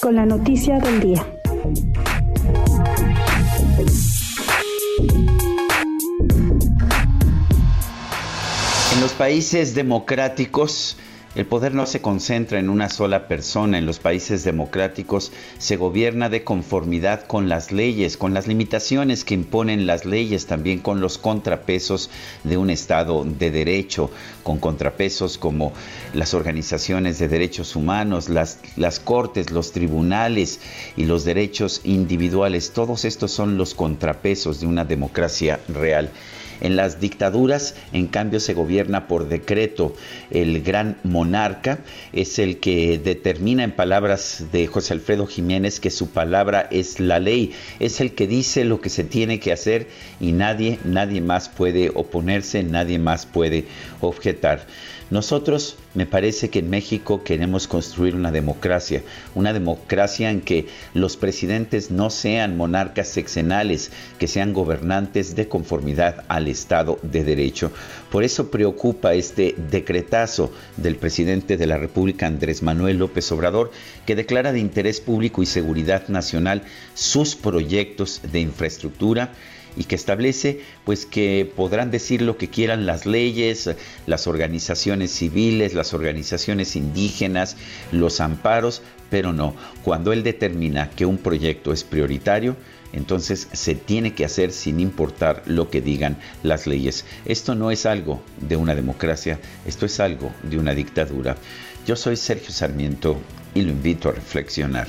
con la noticia del día. En los países democráticos, el poder no se concentra en una sola persona. En los países democráticos se gobierna de conformidad con las leyes, con las limitaciones que imponen las leyes, también con los contrapesos de un Estado de derecho, con contrapesos como las organizaciones de derechos humanos, las, cortes, los tribunales y los derechos individuales. Todos estos son los contrapesos de una democracia real. En las dictaduras, en cambio, se gobierna por decreto. El gran monarca es el que determina, en palabras de José Alfredo Jiménez, que su palabra es la ley. Es el que dice lo que se tiene que hacer y nadie, nadie más puede oponerse, nadie más puede objetar. Nosotros, me parece que en México queremos construir una democracia, una democracia en que los presidentes no sean monarcas sexenales, que sean gobernantes de conformidad al Estado de Derecho. Por eso preocupa este decretazo del presidente de la República, Andrés Manuel López Obrador, que declara de interés público y seguridad nacional sus proyectos de infraestructura y que establece pues que podrán decir lo que quieran las leyes, las organizaciones civiles, las organizaciones indígenas, los amparos, pero no, cuando él determina que un proyecto es prioritario, entonces se tiene que hacer sin importar lo que digan las leyes. Esto no es algo de una democracia, esto es algo de una dictadura. Yo soy Sergio Sarmiento y lo invito a reflexionar.